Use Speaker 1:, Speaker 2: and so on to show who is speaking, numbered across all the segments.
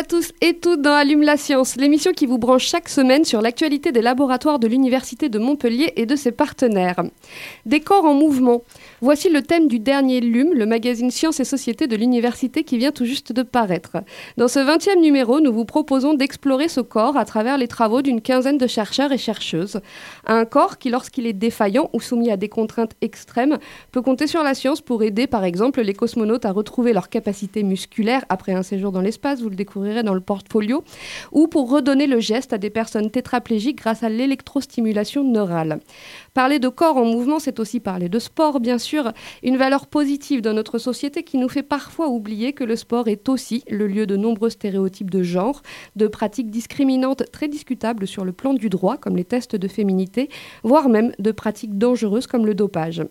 Speaker 1: À tous et toutes dans Allume la science, l'émission qui vous branche chaque semaine sur l'actualité des laboratoires de l'Université de Montpellier et de ses partenaires. Des corps en mouvement. Voici le thème du dernier LUM, le magazine Sciences et Société de l'Université qui vient tout juste de paraître. Dans ce 20e numéro, nous vous proposons d'explorer ce corps à travers les travaux d'une quinzaine de chercheurs et chercheuses. Un corps qui, lorsqu'il est défaillant ou soumis à des contraintes extrêmes, peut compter sur la science pour aider, par exemple, les cosmonautes à retrouver leur capacité musculaire après un séjour dans l'espace, vous le dans le portfolio, ou pour redonner le geste à des personnes tétraplégiques grâce à l'électrostimulation neurale. Parler de corps en mouvement, c'est aussi parler de sport, bien sûr, une valeur positive dans notre société qui nous fait parfois oublier que le sport est aussi le lieu de nombreux stéréotypes de genre, de pratiques discriminantes très discutables sur le plan du droit, comme les tests de féminité, voire même de pratiques dangereuses comme le dopage.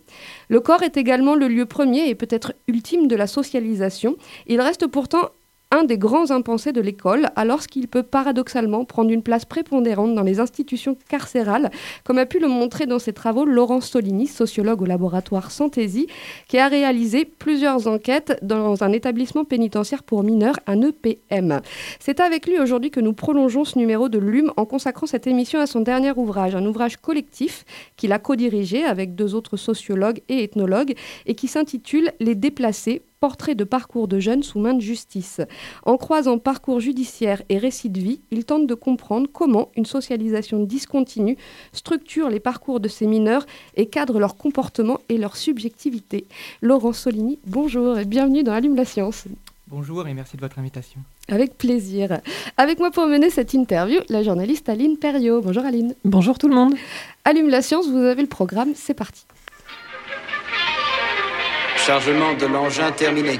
Speaker 1: Le corps est également le lieu premier et peut-être ultime de la socialisation. Il reste pourtant un des grands impensés de l'école, alors qu'il peut paradoxalement prendre une place prépondérante dans les institutions carcérales, comme a pu le montrer dans ses travaux Laurence Solini, sociologue au laboratoire Santésie, qui a réalisé plusieurs enquêtes dans un établissement pénitentiaire pour mineurs, un EPM. C'est avec lui aujourd'hui que nous prolongeons ce numéro de LUM en consacrant cette émission à son dernier ouvrage, un ouvrage collectif qu'il a co-dirigé avec deux autres sociologues et ethnologues et qui s'intitule Les déplacés portrait de parcours de jeunes sous main de justice. En croisant parcours judiciaire et récits de vie, il tente de comprendre comment une socialisation discontinue structure les parcours de ces mineurs et cadre leur comportement et leur subjectivité. Laurent Solini, bonjour et bienvenue dans Allume la science.
Speaker 2: Bonjour et merci de votre invitation.
Speaker 1: Avec plaisir. Avec moi pour mener cette interview, la journaliste Aline Perriot. Bonjour Aline.
Speaker 3: Bonjour tout le monde.
Speaker 1: Allume la science, vous avez le programme, c'est parti.
Speaker 4: Chargement de l'engin terminé.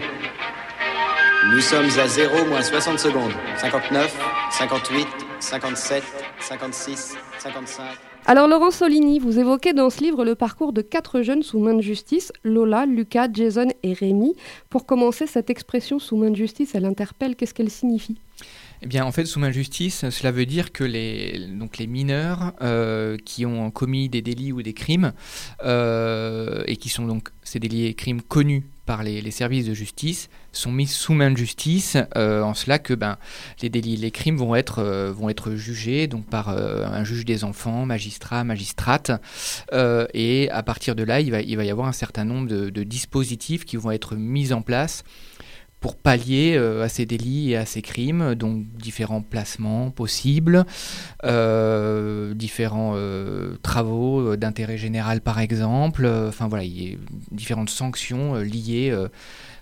Speaker 4: Nous sommes à 0 moins 60 secondes. 59, 58, 57, 56, 55.
Speaker 1: Alors Laurent Solini, vous évoquez dans ce livre le parcours de quatre jeunes sous main de justice, Lola, Lucas, Jason et Rémi. Pour commencer, cette expression sous main de justice, elle interpelle, qu'est-ce qu'elle signifie?
Speaker 2: Eh bien, en fait, sous main de justice, cela veut dire que les, donc les mineurs euh, qui ont commis des délits ou des crimes, euh, et qui sont donc ces délits et crimes connus par les, services de justice, sont mis sous main de justice, euh, en cela que ben, les délits et les crimes vont être, vont être jugés donc, par un juge des enfants, magistrat, magistrate, et à partir de là, il va, il va y avoir un certain nombre de dispositifs qui vont être mis en place pour pallier euh, à ces délits et à ces crimes, donc différents placements possibles, euh, différents euh, travaux d'intérêt général par exemple, enfin voilà, il y a différentes sanctions liées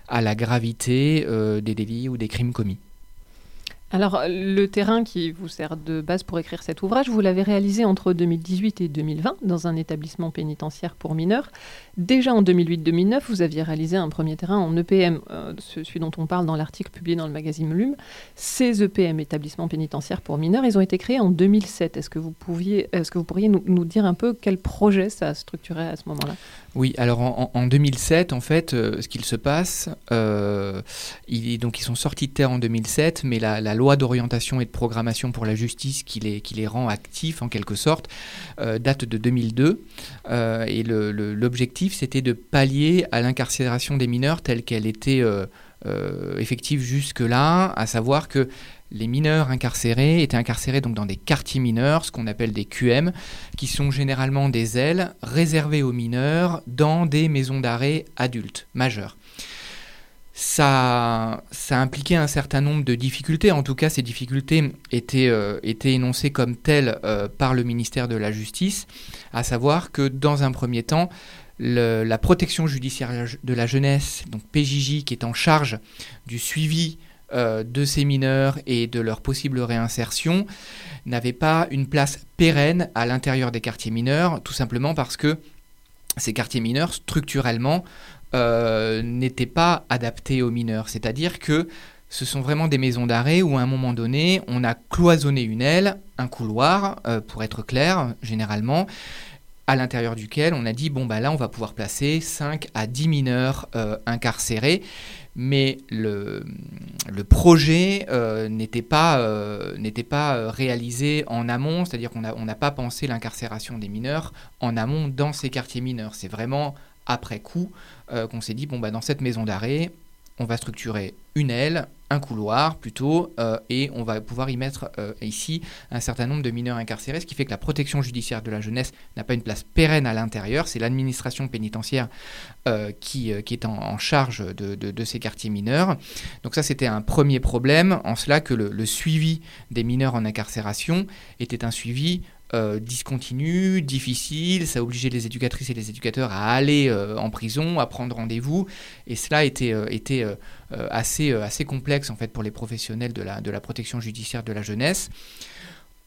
Speaker 2: à la gravité des délits ou des crimes commis.
Speaker 3: Alors, le terrain qui vous sert de base pour écrire cet ouvrage, vous l'avez réalisé entre 2018 et 2020 dans un établissement pénitentiaire pour mineurs. Déjà en 2008-2009, vous aviez réalisé un premier terrain en EPM, euh, celui dont on parle dans l'article publié dans le magazine LUM. Ces EPM, établissements pénitentiaires pour mineurs, ils ont été créés en 2007. Est-ce que vous, pouviez, est-ce que vous pourriez nous, dire un peu quel projet ça structurait à ce moment-là?
Speaker 2: Oui, alors en, en, 2007, en fait, euh, ce qu'il se passe, euh, donc ils sont sortis de terre en 2007, mais la, la loi d'orientation et de programmation pour la justice qui les, rend actifs en quelque sorte euh, date de 2002 euh, et l'objectif c'était de pallier à l'incarcération des mineurs telle qu'elle était euh, effective jusque-là, à savoir que les mineurs incarcérés étaient incarcérés donc dans des quartiers mineurs, ce qu'on appelle des QM, qui sont généralement des ailes réservées aux mineurs dans des maisons d'arrêt adultes, majeurs ça, ça impliquait un certain nombre de difficultés. En tout cas, ces difficultés étaient, euh, étaient énoncées comme telles euh, par le ministère de la Justice, à savoir que dans un premier temps, la protection judiciaire de la jeunesse, donc PJJ, qui est en charge du suivi euh, de ces mineurs et de leur possible réinsertion, n'avait pas une place pérenne à l'intérieur des quartiers mineurs, tout simplement parce que ces quartiers mineurs, structurellement, euh, n'était pas adapté aux mineurs. C'est-à-dire que ce sont vraiment des maisons d'arrêt où à un moment donné, on a cloisonné une aile, un couloir, euh, pour être clair, généralement, à l'intérieur duquel on a dit, bon, bah là, on va pouvoir placer 5 à 10 mineurs euh, incarcérés. Mais le, projet n'était pas, réalisé en amont, c'est-à-dire qu'on n'a on n'a pas pensé l'incarcération des mineurs en amont dans ces quartiers mineurs. C'est vraiment après coup qu'on s'est dit, bon, bah, dans cette maison d'arrêt, on va structurer une aile, un couloir plutôt, euh, et on va pouvoir y mettre euh, ici un certain nombre de mineurs incarcérés, ce qui fait que la protection judiciaire de la jeunesse n'a pas une place pérenne à l'intérieur, c'est l'administration pénitentiaire euh, qui, qui, est en, charge de, de, ces quartiers mineurs. Donc ça c'était un premier problème, en cela que le suivi des mineurs en incarcération était un suivi euh, discontinu, difficile, ça obligeait les éducatrices et les éducateurs à aller euh, en prison, à prendre rendez-vous, et cela était, euh, était assez, complexe en fait pour les professionnels de la, de la protection judiciaire de la jeunesse.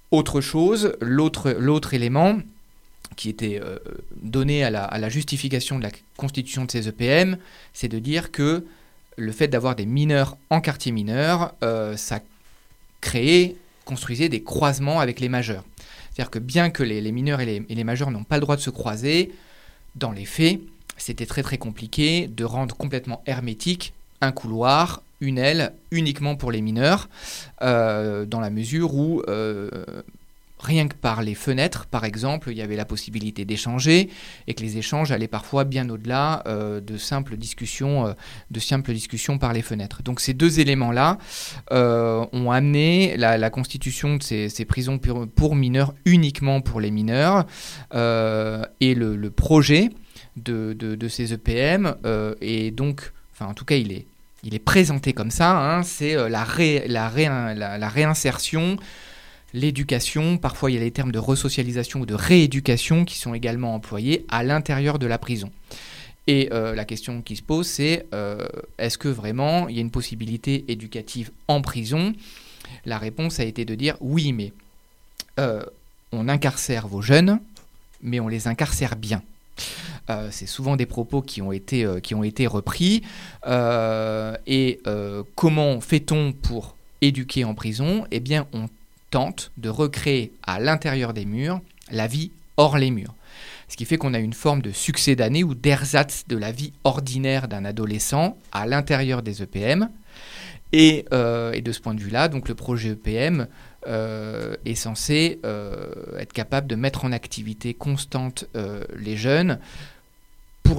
Speaker 2: Autre chose, l'autre élément qui était donné à la, à la, justification de la constitution de ces EPM, c'est de dire que le fait d'avoir des mineurs en quartier mineur, ça créait, construisait des croisements avec les majeurs. C'est-à-dire que bien que les, mineurs et les, majeurs n'ont pas le droit de se croiser, dans les faits, c'était très très compliqué de rendre complètement hermétique un couloir, une aile uniquement pour les mineurs, euh, dans la mesure où euh, rien que par les fenêtres, par exemple, il y avait la possibilité d'échanger et que les échanges allaient parfois bien au-delà euh, de simples discussions, euh, de simples discussions par les fenêtres. Donc ces deux éléments-là euh, ont amené la, constitution de ces, prisons pour, mineurs uniquement pour les mineurs et le, projet de, ces EPM est donc, enfin en tout cas il est, il est présenté comme ça, hein, c'est la réinsertion l'éducation, parfois il y a les termes de resocialisation ou de rééducation qui sont également employés à l'intérieur de la prison. Et euh, la question qui se pose, c'est euh, est-ce que vraiment il y a une possibilité éducative en prison? La réponse a été de dire oui, mais euh, on incarcère vos jeunes, mais on les incarcère bien. c'est souvent des propos qui ont été, repris. et comment fait-on pour éduquer en prison? Eh bien, tente de recréer à l'intérieur des murs la vie hors les murs. Ce qui fait qu'on a une forme de succès d'année ou d'ersatz de la vie ordinaire d'un adolescent à l'intérieur des EPM. Euh, et, de ce point de vue-là, donc le projet EPM euh, est censé euh, être capable de mettre en activité constante les jeunes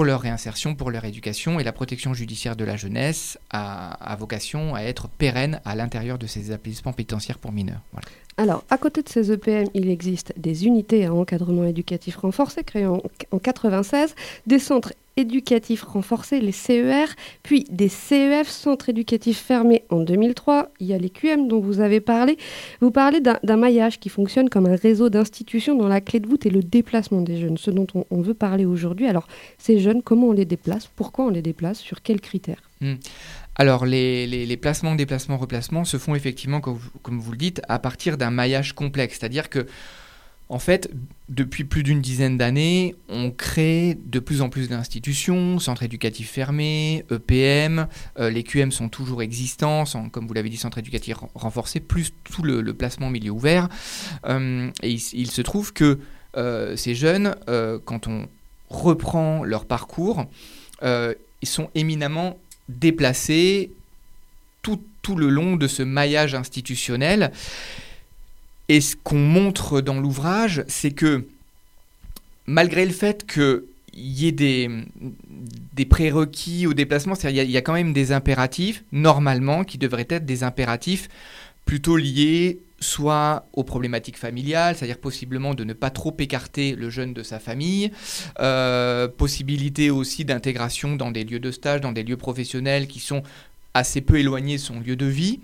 Speaker 2: pour leur réinsertion, pour leur éducation, et la protection judiciaire de la jeunesse a, vocation à être pérenne à l'intérieur de ces établissements pénitentiaires pour mineurs.
Speaker 1: Alors, à côté de ces EPM, il existe des unités à encadrement éducatif renforcé créées en, 1996, des centres éducatifs renforcés, les CER, puis des CEF, centres éducatifs fermés en 2003. Il y a les QM dont vous avez parlé. Vous parlez d'un maillage qui fonctionne comme un réseau d'institutions dont la clé de voûte est le déplacement des jeunes, ce dont on, veut parler aujourd'hui. Alors, ces jeunes, comment on les déplace? Pourquoi on les déplace? Sur quels critères?
Speaker 2: Hmm. Alors, les, placements, déplacements, replacements se font effectivement, comme vous, le dites, à partir d'un maillage complexe. C'est-à-dire que, en fait, depuis plus d'une dizaine d'années, on crée de plus en plus d'institutions, centres éducatifs fermés, EPM, euh, les QM sont toujours existants, comme vous l'avez dit, centres éducatifs renforcés, plus tout le, placement milieu ouvert. Euh, et il, se trouve que euh, ces jeunes, quand on reprend leur parcours, ils sont éminemment déplacés tout, tout le long de ce maillage institutionnel. Et ce qu'on montre dans l'ouvrage, c'est que malgré le fait qu'il y ait des, des prérequis au déplacement, c'est-à-dire il y, a quand même des impératifs, normalement, qui devraient être des impératifs plutôt liés soit aux problématiques familiales, c'est-à-dire possiblement de ne pas trop écarter le jeune de sa famille, euh, possibilité aussi d'intégration dans des lieux de stage, dans des lieux professionnels qui sont assez peu éloignés de son lieu de vie.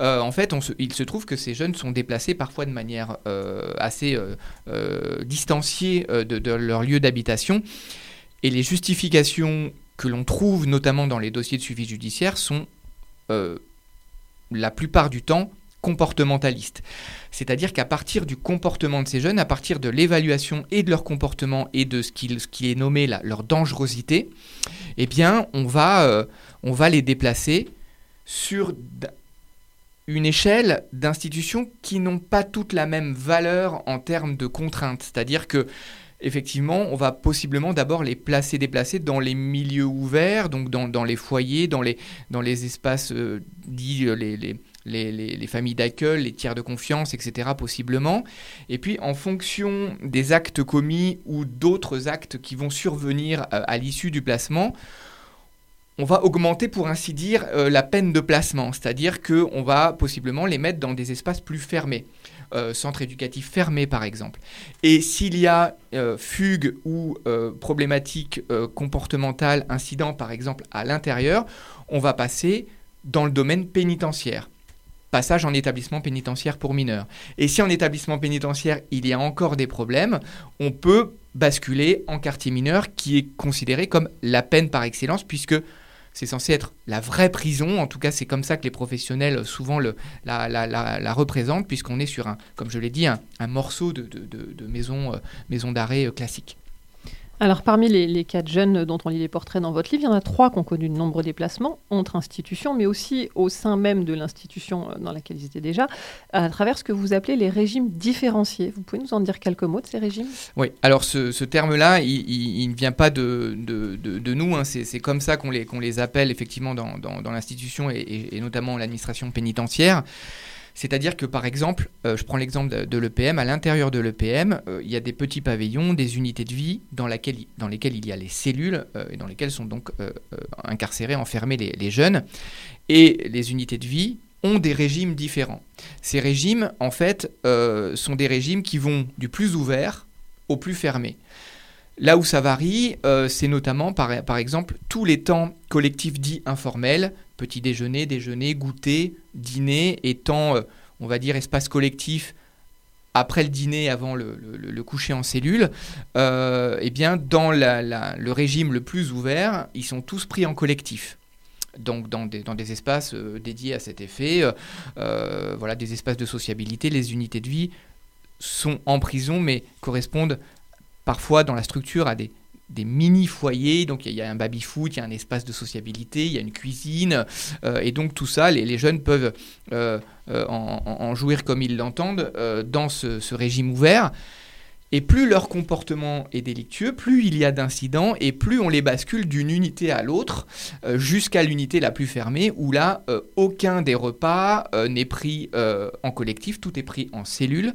Speaker 2: Euh, en fait, il se trouve que ces jeunes sont déplacés parfois de manière euh, assez distanciée de, leur lieu d'habitation. Et les justifications que l'on trouve notamment dans les dossiers de suivi judiciaire sont la plupart du temps comportementaliste. C'est-à-dire qu'à partir du comportement de ces jeunes, à partir de l'évaluation et de leur comportement et de ce qui, est nommé leur dangerosité, eh bien, on va, euh, les déplacer sur une échelle d'institutions qui n'ont pas toutes la même valeur en termes de contraintes. C'est-à-dire que effectivement, on va possiblement d'abord les placer, déplacer dans les milieux ouverts, donc dans, les foyers, dans les, dans les espaces euh, dits euh, les, les, les, familles d'accueil, les tiers de confiance, etc. possiblement. Et puis en fonction des actes commis ou d'autres actes qui vont survenir euh, à l'issue du placement, on va augmenter pour ainsi dire la peine de placement, c'est-à-dire qu'on va possiblement les mettre dans des espaces plus fermés. Euh, centre éducatif fermé par exemple. Et s'il y a euh, fugue ou euh, problématique comportementale, incident par exemple à l'intérieur, on va passer dans le domaine pénitentiaire passage en établissement pénitentiaire pour mineurs. Et si en établissement pénitentiaire, il y a encore des problèmes, on peut basculer en quartier mineur qui est considéré comme la peine par excellence puisque c'est censé être la vraie prison. En tout cas, c'est comme ça que les professionnels souvent le, la, représentent, puisqu'on est sur un, comme je l'ai dit, un, morceau de, maison, euh, maison d'arrêt euh, classique.
Speaker 3: Alors, parmi les, quatre jeunes dont on lit les portraits dans votre livre, il y en a trois qui ont connu de nombreux déplacements entre institutions, mais aussi au sein même de l'institution euh, dans laquelle ils étaient déjà, à travers ce que vous appelez les régimes différenciés. Vous pouvez nous en dire quelques mots de ces régimes?
Speaker 2: Oui, alors ce, terme-là, il, ne vient pas de, nous, hein. c'est comme ça qu'on les, appelle effectivement dans, l'institution et, notamment l'administration pénitentiaire. C'est-à-dire que par exemple, euh, je prends l'exemple de, l'EPM, à l'intérieur de l'EPM, euh, il y a des petits pavillons, des unités de vie dans, lesquelles il y a les cellules euh, et dans lesquelles sont donc incarcérés, enfermés les, jeunes. Et les unités de vie ont des régimes différents. Ces régimes, en fait, sont des régimes qui vont du plus ouvert au plus fermé. Là où ça varie, c'est notamment par, exemple tous les temps collectifs dits informels petit déjeuner, déjeuner, goûter, dîner, étant, euh, on va dire, espace collectif après le dîner, avant le, coucher en cellule, euh, eh bien, dans le régime le plus ouvert, ils sont tous pris en collectif. Donc dans des, espaces euh, dédiés à cet effet, voilà, des espaces de sociabilité, les unités de vie sont en prison, mais correspondent parfois dans la structure à des des mini-foyers, donc il y, a un baby-foot, il y a un espace de sociabilité, il y a une cuisine, euh, et donc tout ça, les, jeunes peuvent euh, euh, en, jouir comme ils l'entendent dans ce, régime ouvert. Et plus leur comportement est délictueux, plus il y a d'incidents et plus on les bascule d'une unité à l'autre euh, jusqu'à l'unité la plus fermée où là, euh, aucun des repas euh, n'est pris en collectif, tout est pris en cellules,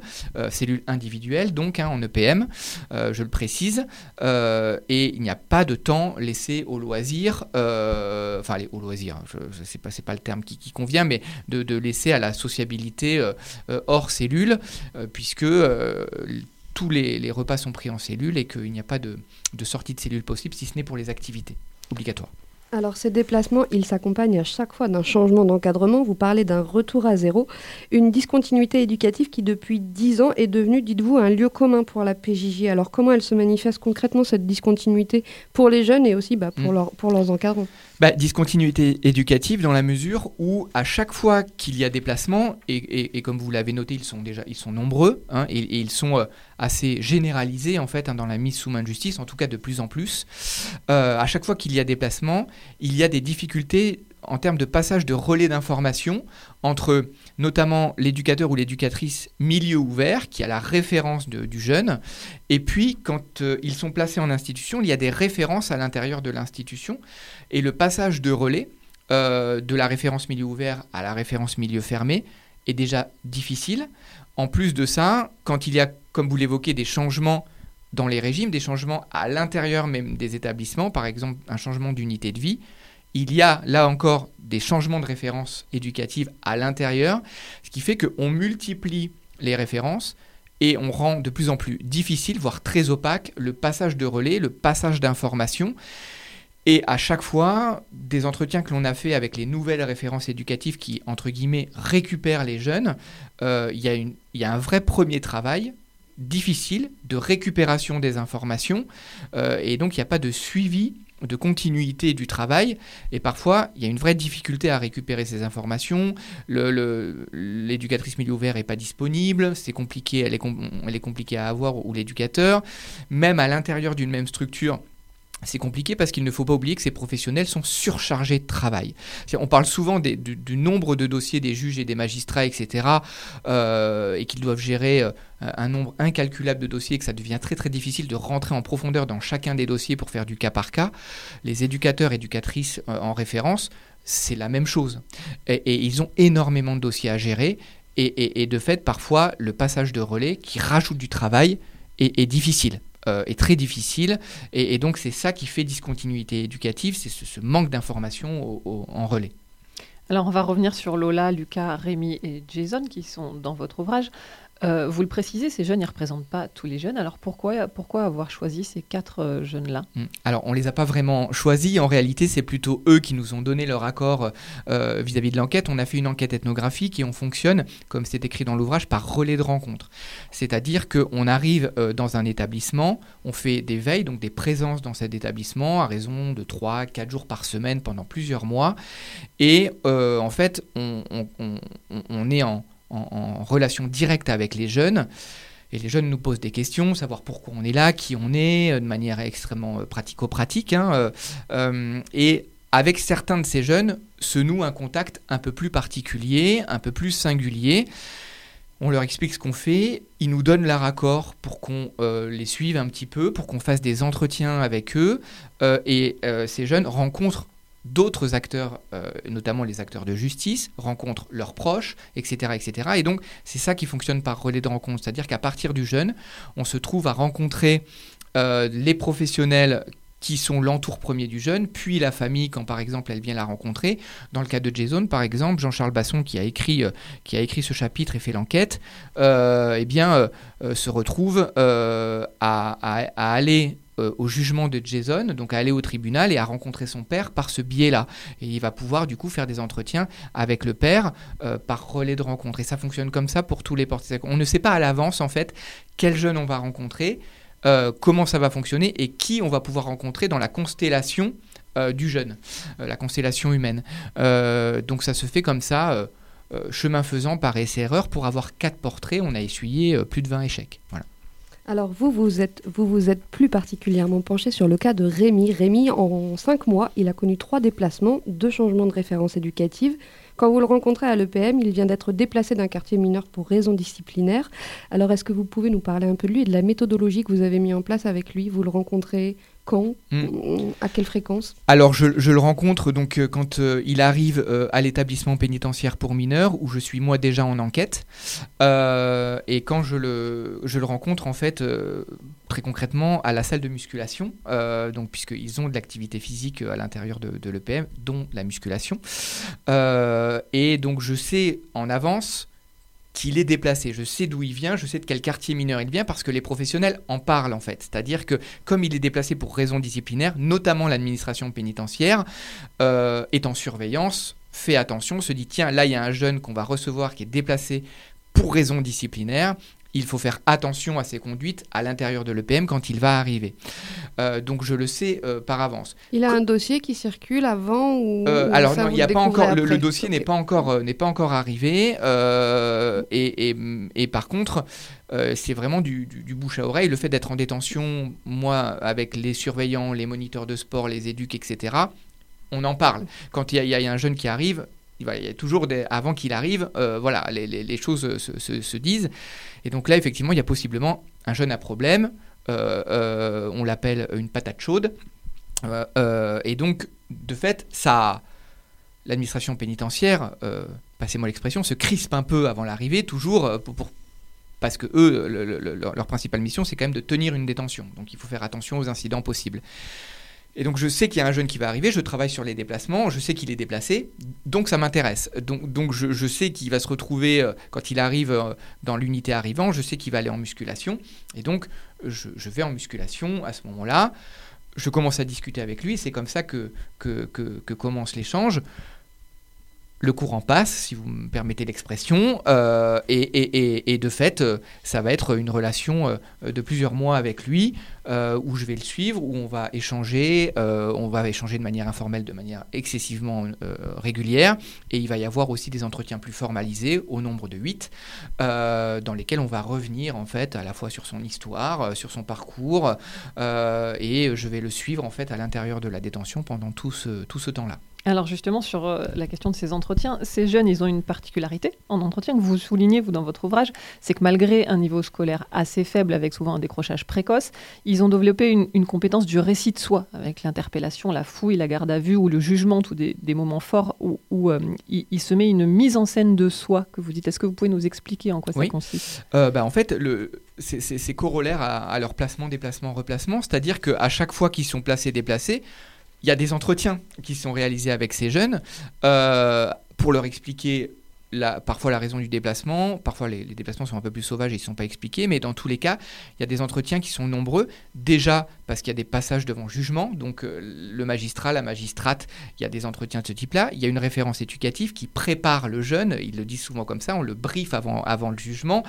Speaker 2: cellules individuelles, donc hein, en EPM, je le précise, et il n'y a pas de temps laissé au loisir, enfin au loisir, je ne sais pas, c'est pas le terme qui, convient, mais de, de, laisser à la sociabilité hors cellule, puisque tous les, repas sont pris en cellule et qu'il n'y a pas de, de sortie de cellule possible, si ce n'est pour les activités obligatoires.
Speaker 1: Alors ces déplacements, ils s'accompagnent à chaque fois d'un changement d'encadrement. Vous parlez d'un retour à zéro, une discontinuité éducative qui depuis dix ans est devenue, dites-vous, un lieu commun pour la PJJ. Alors comment elle se manifeste concrètement cette discontinuité pour les jeunes et aussi bah, pour, mm. pour leurs encadrants?
Speaker 2: Bah, discontinuité éducative dans la mesure où à chaque fois qu'il y a des placements, et, comme vous l'avez noté, ils sont déjà ils sont nombreux hein, et, ils sont euh, assez généralisés en fait hein, dans la mise sous main de justice, en tout cas de plus en plus. Euh, à chaque fois qu'il y a des placements, il y a des difficultés en termes de passage de relais d'information entre notamment l'éducateur ou l'éducatrice milieu ouvert, qui a la référence du jeune, et puis quand euh, ils sont placés en institution, il y a des références à l'intérieur de l'institution, et le passage de relais euh, de la référence milieu ouvert à la référence milieu fermé est déjà difficile. En plus de ça, quand il y a, comme vous l'évoquez, des changements dans les régimes, des changements à l'intérieur même des établissements, par exemple un changement d'unité de vie, il y a là encore des changements de références éducatives à l'intérieur, ce qui fait qu'on multiplie les références et on rend de plus en plus difficile, voire très opaque, le passage de relais, le passage d'informations. Et à chaque fois, des entretiens que l'on a fait avec les nouvelles références éducatives qui, entre guillemets, récupèrent les jeunes, euh, il y, a un vrai premier travail difficile de récupération des informations. Euh, et donc, il n'y a pas de suivi de continuité du travail. Et parfois, il y a une vraie difficulté à récupérer ces informations. L'éducatrice milieu ouvert n'est pas disponible, c'est compliqué, elle est, elle est compliquée à avoir, ou l'éducateur. Même à l'intérieur d'une même structure, c'est compliqué parce qu'il ne faut pas oublier que ces professionnels sont surchargés de travail. On parle souvent du, nombre de dossiers des juges et des magistrats, etc., euh, et qu'ils doivent gérer euh, un nombre incalculable de dossiers, que ça devient très très difficile de rentrer en profondeur dans chacun des dossiers pour faire du cas par cas. Les éducateurs éducatrices euh, en référence, c'est la même chose. Et, ils ont énormément de dossiers à gérer, et, de fait, parfois, le passage de relais qui rajoute du travail est, est difficile euh, est très difficile. Et, donc, c'est ça qui fait discontinuité éducative, c'est ce, ce, manque d'information en relais.
Speaker 3: Alors, on va revenir sur Lola, Lucas, Rémi et Jason qui sont dans votre ouvrage. Euh, vous le précisez, ces jeunes, ne représentent pas tous les jeunes. Alors pourquoi, avoir choisi ces quatre euh, jeunes-là?
Speaker 2: Mmh. Alors on ne les a pas vraiment choisis. En réalité, c'est plutôt eux qui nous ont donné leur accord euh, vis-à-vis de l'enquête. On a fait une enquête ethnographique et on fonctionne, comme c'est écrit dans l'ouvrage, par relais de rencontre. C'est-à-dire qu'on arrive dans un établissement, on fait des veilles, donc des présences dans cet établissement à raison de 3-4 jours par semaine pendant plusieurs mois. Et en fait, on est en en, relation directe avec les jeunes. Et les jeunes nous posent des questions, savoir pourquoi on est là, qui on est, de manière extrêmement pratico-pratique. Hein, euh, et avec certains de ces jeunes se noue un contact un peu plus particulier, un peu plus singulier. On leur explique ce qu'on fait, ils nous donnent leur accord pour qu'on euh, les suive un petit peu, pour qu'on fasse des entretiens avec eux. Euh, et ces jeunes rencontrent d'autres acteurs, euh, notamment les acteurs de justice, rencontrent leurs proches, etc. etc. Et donc, c'est ça qui fonctionne par relais de rencontre. C'est-à-dire qu'à partir du jeune, on se trouve à rencontrer euh, les professionnels qui sont l'entour premier du jeune, puis la famille quand par exemple elle vient la rencontrer. Dans le cas de Jason, par exemple, Jean-Charles Basson qui a écrit, euh, ce chapitre et fait l'enquête, eh bien, se retrouve à, aller euh, au jugement de Jason, donc à aller au tribunal et à rencontrer son père par ce biais-là. Et il va pouvoir du coup faire des entretiens avec le père euh, par relais de rencontre. Et ça fonctionne comme ça pour tous les portiers. On ne sait pas à l'avance en fait quel jeune on va rencontrer, euh, comment ça va fonctionner et qui on va pouvoir rencontrer dans la constellation du jeune, la constellation humaine. donc ça se fait comme ça. chemin faisant par essai-erreur, pour avoir quatre portraits, on a essuyé plus de 20 échecs. Voilà.
Speaker 1: Alors vous, vous êtes, plus particulièrement penché sur le cas de Rémi. Rémi, en cinq mois, il a connu trois déplacements, deux changements de référence éducative. Quand vous le rencontrez à l'EPM, il vient d'être déplacé d'un quartier mineur pour raisons disciplinaires. Alors est-ce que vous pouvez nous parler un peu de lui et de la méthodologie que vous avez mis en place avec lui? Vous le rencontrez quand mmh. À quelle fréquence
Speaker 2: Alors, je, je, le rencontre donc euh, quand euh, il arrive euh, à l'établissement pénitentiaire pour mineurs, où je suis moi déjà en enquête. Et quand je le, je le rencontre, en fait, très concrètement, à la salle de musculation, donc puisqu'ils ont de l'activité physique à l'intérieur de, de l'EPM, dont la musculation. et donc, je sais en avance qu'il est déplacé. Je sais d'où il vient, je sais de quel quartier mineur il vient parce que les professionnels en parlent en fait. C'est-à-dire que comme il est déplacé pour raisons disciplinaires, notamment l'administration pénitentiaire euh, est en surveillance, fait attention, se dit tiens là il y a un jeune qu'on va recevoir qui est déplacé pour raison disciplinaire, il faut faire attention à ses conduites à l'intérieur de l'EPM quand il va arriver. Euh, donc je le sais euh, par avance.
Speaker 1: Il a un dossier qui circule avant ou,
Speaker 2: euh, Alors non, il y a pas encore le, le, dossier okay. n'est pas encore n'est pas encore arrivé et, et, et, par contre c'est vraiment du, du, du, bouche à oreille. Le fait d'être en détention, moi avec les surveillants, les moniteurs de sport, les éduques, etc. On en parle. Quand il y, y, a un jeune qui arrive, il y a toujours des, avant qu'il arrive, euh, voilà, les, les, les choses se, se, se, disent. Et donc là, effectivement, il y a possiblement un jeune à problème. Euh, euh, on l'appelle une patate chaude. et donc, de fait, ça, l'administration pénitentiaire, passez-moi l'expression, se crispe un peu avant l'arrivée, toujours pour, parce que eux, le, le, le, leur principale mission, c'est quand même de tenir une détention. Donc, il faut faire attention aux incidents possibles. Et donc je sais qu'il y a un jeune qui va arriver, je travaille sur les déplacements, je sais qu'il est déplacé, donc ça m'intéresse. Donc, je, sais qu'il va se retrouver, euh, quand il arrive euh, dans l'unité arrivant, je sais qu'il va aller en musculation. Et donc je, vais en musculation à ce moment-là. Je commence à discuter avec lui, c'est comme ça que commence l'échange. Le courant passe, si vous me permettez l'expression, euh, et, de fait, euh, ça va être une relation euh, de plusieurs mois avec lui, où je vais le suivre, où on va échanger, on va échanger de manière informelle, de manière excessivement régulière, et il va y avoir aussi des entretiens plus formalisés, au nombre de 8, dans lesquels on va revenir en fait à la fois sur son histoire, sur son parcours, et je vais le suivre en fait à l'intérieur de la détention pendant tout ce, tout ce temps-là.
Speaker 3: Alors justement, sur euh, la question de ces entretiens, ces jeunes, ils ont une particularité en entretien que vous soulignez, vous, dans votre ouvrage, c'est que malgré un niveau scolaire assez faible, avec souvent un décrochage précoce, ils ont développé une, une compétence du récit de soi, avec l'interpellation, la fouille, la garde à vue ou le jugement, tous des, des moments forts où, où, euh, il, il se met une mise en scène de soi que vous dites. Est-ce que vous pouvez nous expliquer en quoi
Speaker 2: Oui.
Speaker 3: ça consiste?
Speaker 2: Euh, bah, en fait, le, c'est corollaire à, à leur placement, déplacement, replacement. C'est-à-dire qu'à chaque fois qu'ils sont placés, déplacés, il y a des entretiens qui sont réalisés avec ces jeunes euh, pour leur expliquer parfois la raison du déplacement. Parfois, les, déplacements sont un peu plus sauvages et ils ne sont pas expliqués. Mais dans tous les cas, il y a des entretiens qui sont nombreux. Déjà parce qu'il y a des passages devant jugement. Donc, euh, le magistrat, la magistrate, il y a des entretiens de ce type-là. Il y a une référence éducative qui prépare le jeune. Ils le disent souvent comme ça. On le brief avant, avant le jugement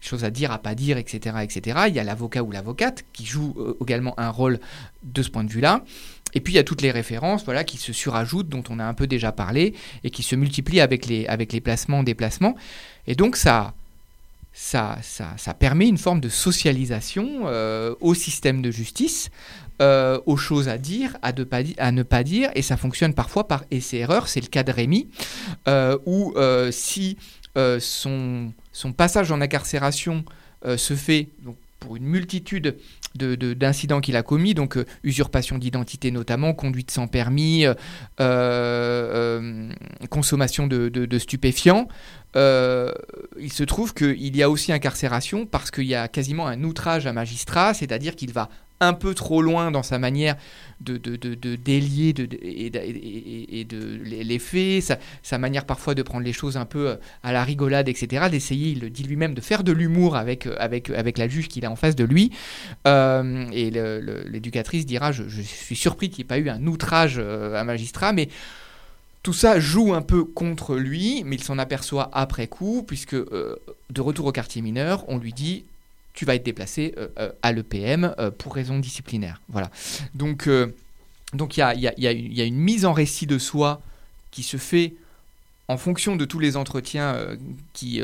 Speaker 2: choses à dire, à pas dire, etc. etc. Il y a l'avocat ou l'avocate qui joue euh, également un rôle de ce point de vue-là. Et puis il y a toutes les références voilà, qui se surajoutent, dont on a un peu déjà parlé, et qui se multiplient avec les, avec les placements, déplacements. Et donc ça, ça, ça, ça permet une forme de socialisation euh, au système de justice, euh, aux choses à dire, à, ne pas dire, et ça fonctionne parfois par essai-erreur. C'est le cas de Rémi, euh, où si son, son passage en incarcération se fait donc, pour une multitude de- de- d'incidents qu'il a commis, donc euh, usurpation d'identité notamment, conduite sans permis, euh, euh, consommation de, de- stupéfiants. Il se trouve qu'il y a aussi incarcération parce qu'il y a quasiment un outrage à magistrat, c'est-à-dire qu'il va un peu trop loin dans sa manière de, délier de, et, de- les faits, sa, manière parfois de prendre les choses un peu euh, à la rigolade, etc., d'essayer, il le dit lui-même, de faire de l'humour avec, euh, avec, avec la juge qu'il a en face de lui. Euh, et l'éducatrice dira, je, suis surpris qu'il n'y ait pas eu un outrage euh, à magistrat, mais tout ça joue un peu contre lui, mais il s'en aperçoit après coup, puisque euh, de retour au quartier mineur, on lui dit tu vas être déplacé euh, euh, à l'EPM euh, pour raison disciplinaire. Voilà. Donc donc il y a, une- mise en récit de soi qui se fait en fonction de tous les entretiens qui,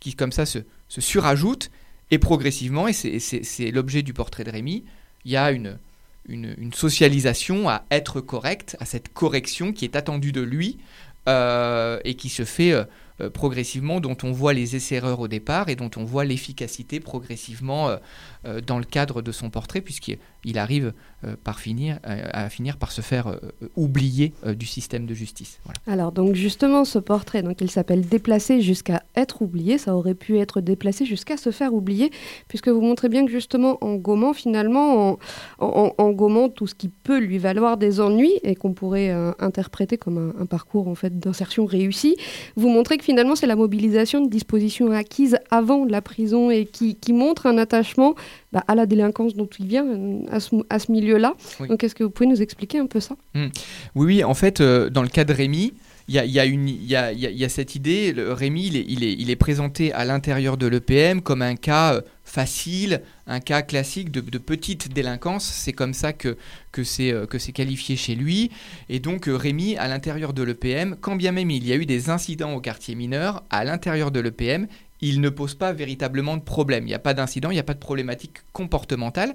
Speaker 2: qui comme ça se, surajoutent, et progressivement, et c'est- l'objet du portrait de Rémi, il y a une, socialisation à être correct, à cette correction qui est attendue de lui et qui se fait progressivement, dont on voit les essais-erreurs au départ et dont on voit l'efficacité progressivement euh, euh, dans le cadre de son portrait, puisqu'il il arrive euh, par finir, euh, à finir par se faire euh, euh, oublier euh, du système de justice.
Speaker 1: Alors donc justement ce portrait, donc il s'appelle Déplacé jusqu'à être oublié, ça aurait pu être déplacé jusqu'à se faire oublier, puisque vous montrez bien que justement en gommant finalement, en, en- gommant tout ce qui peut lui valoir des ennuis et qu'on pourrait euh, interpréter comme un, parcours en fait d'insertion réussi, vous montrez que finalement c'est la mobilisation de dispositions acquises avant la prison et qui, qui montre un attachement bah, à la délinquance dont il vient, à ce, à ce milieu-là.
Speaker 2: Oui.
Speaker 1: Donc est-ce que vous pouvez nous expliquer un peu ça?
Speaker 2: Oui, oui, en fait, euh, dans le cas de Rémi, il y a, y a y a- y a- cette idée, le- Rémi, il est, il, est, il est présenté à l'intérieur de l'EPM comme un cas euh, facile, un cas classique de, de petite délinquance, c'est comme ça que, que c'est euh, que c'est qualifié chez lui. Et donc Rémi, à l'intérieur de l'EPM, quand bien même il y a eu des incidents au quartier mineur, à l'intérieur de l'EPM, il ne pose pas véritablement de problème. Il n'y a pas d'incident, il n'y a pas de problématique comportementale.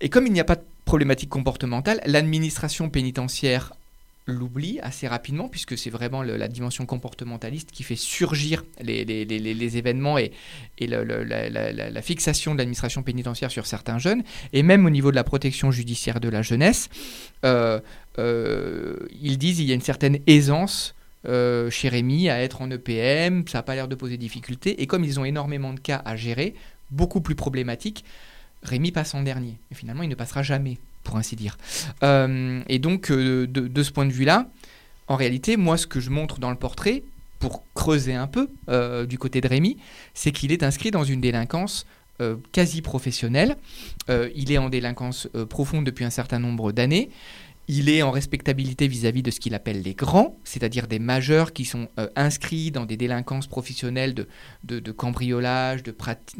Speaker 2: Et comme il n'y a pas de problématique comportementale, l'administration pénitentiaire l'oublie assez rapidement, puisque c'est vraiment la dimension comportementaliste qui fait surgir les, événements et, la, fixation de l'administration pénitentiaire sur certains jeunes, et même au niveau de la protection judiciaire de la jeunesse, euh, euh, ils disent il y a une certaine aisance euh, chez Rémi à être en EPM, ça n'a pas l'air de poser difficulté, et comme ils ont énormément de cas à gérer, beaucoup plus problématiques, Rémi passe en dernier. Et finalement, il ne passera jamais, pour ainsi dire. Euh, et donc, euh, de, ce point de vue-là, en réalité, moi, ce que je montre dans le portrait, pour creuser un peu du côté de Rémi, c'est qu'il est inscrit dans une délinquance quasi professionnelle. Il est en délinquance profonde depuis un certain nombre d'années. Il est en respectabilité vis-à-vis de ce qu'il appelle les grands, c'est-à-dire des majeurs qui sont euh, inscrits dans des délinquances professionnelles de, de, cambriolage, de,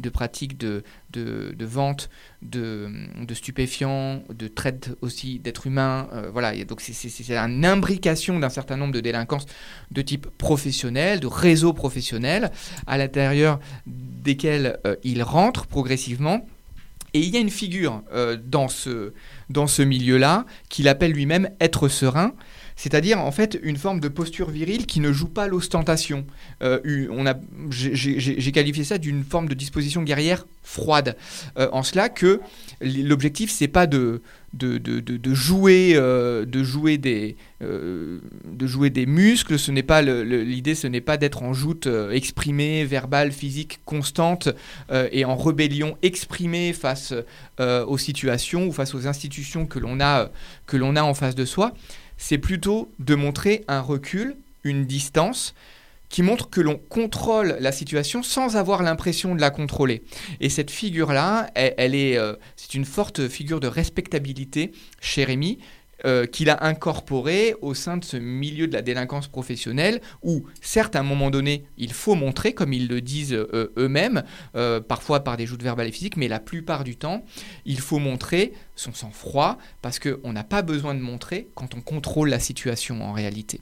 Speaker 2: pratiques de, de, vente de, stupéfiants, de traite aussi d'êtres humains. Euh, voilà, donc c'est une imbrication d'un certain nombre de délinquances de type professionnel, de réseau professionnel, à l'intérieur desquels euh, il rentre progressivement. Et il y a une figure dans ce dans ce milieu-là, qu'il appelle lui-même être serein, c'est-à-dire en fait une forme de posture virile qui ne joue pas l'ostentation. Euh, j'ai qualifié ça d'une forme de disposition guerrière froide, euh, en cela que l'objectif c'est pas de, de, de, jouer, euh, de, jouer des, de jouer des muscles, ce n'est pas l'idée, ce n'est pas d'être en joute exprimée, verbale, physique, constante et en rébellion exprimée face aux situations ou face aux institutions que l'on a, que l'on a en face de soi c'est plutôt de montrer un recul, une distance, qui montre que l'on contrôle la situation sans avoir l'impression de la contrôler. Et cette figure-là, elle, est, euh, c'est une forte figure de respectabilité chez Rémi, euh, qu'il a incorporé au sein de ce milieu de la délinquance professionnelle où, certes, à un moment donné, il faut montrer, comme ils le disent euh, eux-mêmes, euh, parfois par des joutes verbales et physiques, mais la plupart du temps, il faut montrer son sang-froid parce qu'on n'a pas besoin de montrer quand on contrôle la situation en réalité.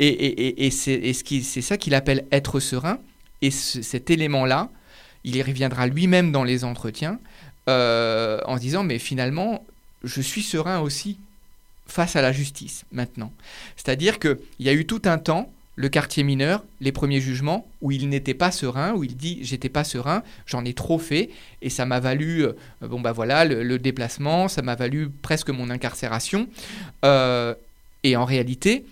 Speaker 2: Et, c'est ça qu'il appelle être serein. Et cet élément-là, il y reviendra lui-même dans les entretiens en disant, mais finalement, je suis serein aussi face à la justice maintenant. C'est-à-dire qu'il y a eu tout un temps, le quartier mineur, les premiers jugements, où il n'était pas serein, où il dit j'étais pas serein, j'en ai trop fait, et ça m'a valu, euh, bon bah voilà, le, déplacement, ça m'a valu presque mon incarcération. Euh, et en réalité,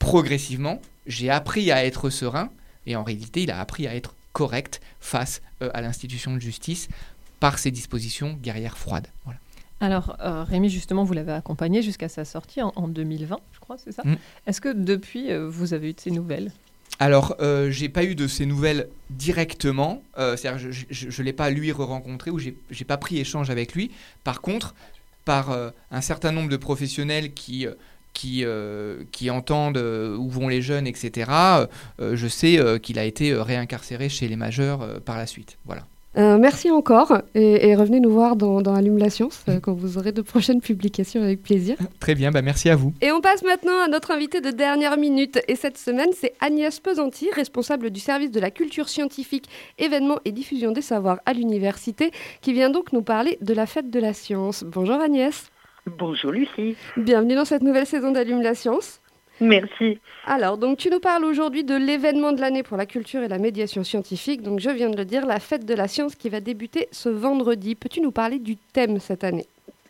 Speaker 2: progressivement, j'ai appris à être serein, et en réalité, il a appris à être correct face euh, à l'institution de justice par ses dispositions guerrières froides.
Speaker 3: Alors, euh, Rémi, justement, vous l'avez accompagné jusqu'à sa sortie en, 2020, je crois, c'est ça mm. Est-ce que depuis, euh, vous avez eu de ses nouvelles
Speaker 2: alors, euh, j'ai pas eu de ces nouvelles directement, euh, c'est-à-dire je ne l'ai pas lui re-rencontré ou j'ai pas pris échange avec lui. Par contre, par un certain nombre de professionnels qui, qui, qui entendent où vont les jeunes, etc., je sais qu'il a été réincarcéré chez les majeurs par la suite. Voilà.
Speaker 1: Euh, merci encore et, revenez nous voir dans, dans Allume la Science euh, quand vous aurez de prochaines publications avec plaisir.
Speaker 2: Très bien, bah merci à vous.
Speaker 1: Et on passe maintenant à notre invité de dernière minute. Et cette semaine, c'est Agnès Pesanti, responsable du service de la culture scientifique, événements et diffusion des savoirs à l'université, qui vient donc nous parler de la fête de la science. Bonjour Agnès.
Speaker 5: Bonjour Lucie.
Speaker 1: Bienvenue dans cette nouvelle saison d'Allume la Science.
Speaker 5: Merci.
Speaker 1: Alors, donc tu nous parles aujourd'hui de l'événement de l'année pour la culture et la médiation scientifique. Donc, je viens de le dire, la fête de la science qui va débuter ce vendredi. Peux-tu nous parler du thème cette année?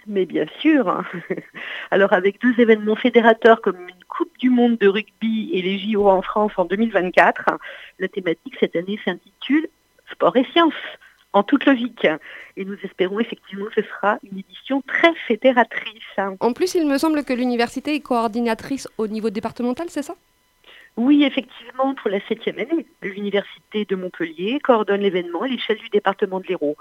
Speaker 5: Mais bien sûr. Alors, avec deux événements fédérateurs comme une Coupe du Monde de rugby et les JO en France en 2024, la thématique cette année s'intitule Sport et sciences en toute logique. Et nous espérons effectivement que ce sera une édition très fédératrice.
Speaker 1: En plus, il me semble que l'université est coordinatrice au niveau départemental, c'est ça?
Speaker 5: Oui, effectivement, pour la septième année, l'Université de Montpellier coordonne l'événement à l'échelle du département de l'Hérault.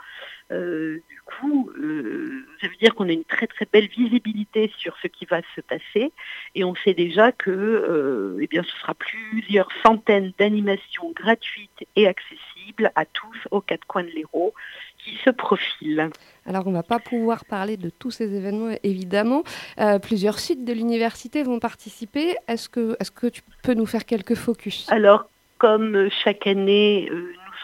Speaker 5: Euh, du coup, euh, ça veut dire qu'on a une très très belle visibilité sur ce qui va se passer et on sait déjà que euh, eh bien, ce sera plusieurs centaines d'animations gratuites et accessibles à tous aux quatre coins de l'Hérault qui se profilent.
Speaker 1: Alors, on ne va pas pouvoir parler de tous ces événements, évidemment. plusieurs sites de l'université vont participer. Est-ce que, est que tu peux nous faire quelques focus?
Speaker 5: Alors, comme chaque année,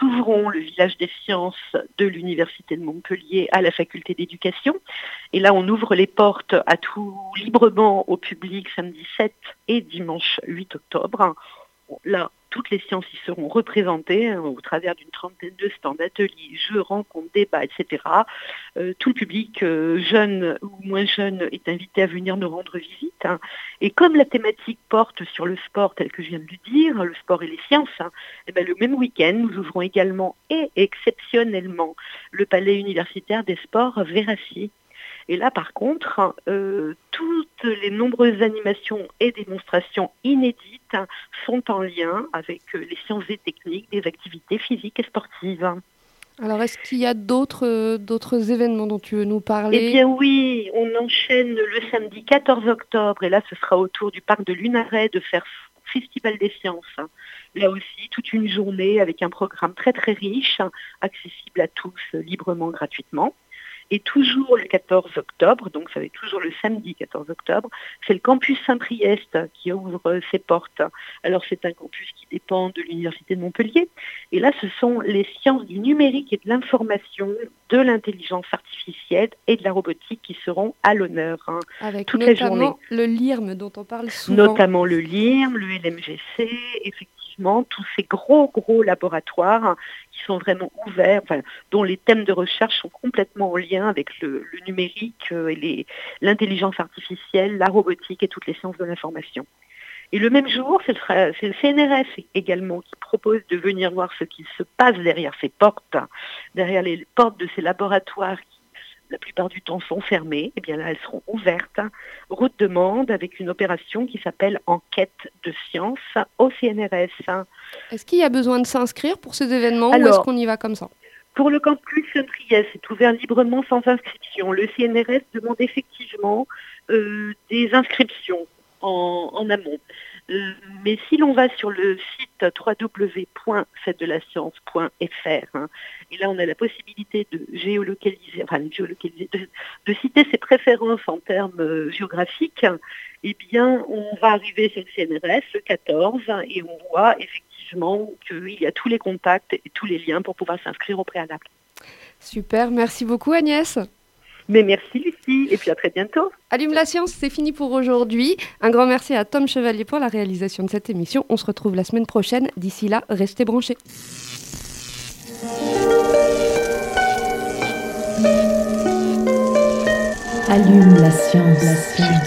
Speaker 5: ouvrons le village des sciences de l'Université de Montpellier à la faculté d'éducation. Et là, on ouvre les portes à tout librement au public samedi 7 et dimanche 8 octobre. Là, toutes les sciences y seront représentées hein, au travers d'une trentaine de stands, ateliers, jeux, rencontres, débats, etc. Euh, tout le public, euh, jeune ou moins jeune, est invité à venir nous rendre visite. Hein. Et comme la thématique porte sur le sport, tel que je viens de le dire, le sport et les sciences, hein, eh ben, le même week-end, nous ouvrons également et exceptionnellement le palais universitaire des sports Vérassi et là, par contre, euh, toutes les nombreuses animations et démonstrations inédites sont en lien avec euh, les sciences et techniques des activités physiques et sportives.
Speaker 1: Alors, est-ce qu'il y a d'autres euh, événements dont tu veux nous parler?
Speaker 5: Eh bien oui, on enchaîne le samedi 14 octobre, et là ce sera autour du parc de Lunaret de faire Festival des sciences. Là aussi, toute une journée avec un programme très très riche, accessible à tous librement, gratuitement. Et toujours le 14 octobre, donc ça va être toujours le samedi 14 octobre, c'est le campus Saint-Priest qui ouvre ses portes. Alors c'est un campus qui dépend de l'Université de Montpellier. Et là, ce sont les sciences du numérique et de l'information, de l'intelligence artificielle et de la robotique qui seront à l'honneur hein,
Speaker 1: Avec
Speaker 5: toute la journée.
Speaker 1: notamment le LIRM dont on parle souvent.
Speaker 5: Notamment le LIRM, le LMGC, effectivement, tous ces gros, gros laboratoires qui sont vraiment ouverts, dont les thèmes de recherche sont complètement en lien avec le, numérique euh, et l'intelligence artificielle, la robotique et toutes les sciences de l'information. Et le même jour, c'est le CNRS également qui propose de venir voir ce qui se passe derrière ces portes, derrière les portes de ces laboratoires la plupart du temps, sont fermés. Eh bien là, elles seront ouvertes, route de Mende, avec une opération qui s'appelle Enquête de science au CNRS.
Speaker 1: Est-ce qu'il y a besoin de s'inscrire pour ces événements ou est-ce qu'on y va comme ça?
Speaker 5: Pour le campus Saint-Priest, c'est ouvert librement sans inscription. Le CNRS demande effectivement euh, des inscriptions en, en amont. Mais si l'on va sur le site www.fêtedelaScience.fr, hein, et là on a la possibilité de géolocaliser, enfin géolocaliser, de citer ses préférences en termes euh, géographiques, eh bien on va arriver sur le CNRS le 14 et on voit effectivement qu'il y a tous les contacts et tous les liens pour pouvoir s'inscrire au préalable.
Speaker 1: Super, merci beaucoup Agnès.
Speaker 5: Mais merci Lucie, et puis à très bientôt.
Speaker 1: Allume la science, c'est fini pour aujourd'hui. Un grand merci à Tom Chevalier pour la réalisation de cette émission. On se retrouve la semaine prochaine. D'ici là, restez branchés.
Speaker 6: Allume la science.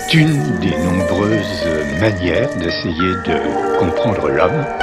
Speaker 7: C'est une des nombreuses manières d'essayer de comprendre l'homme.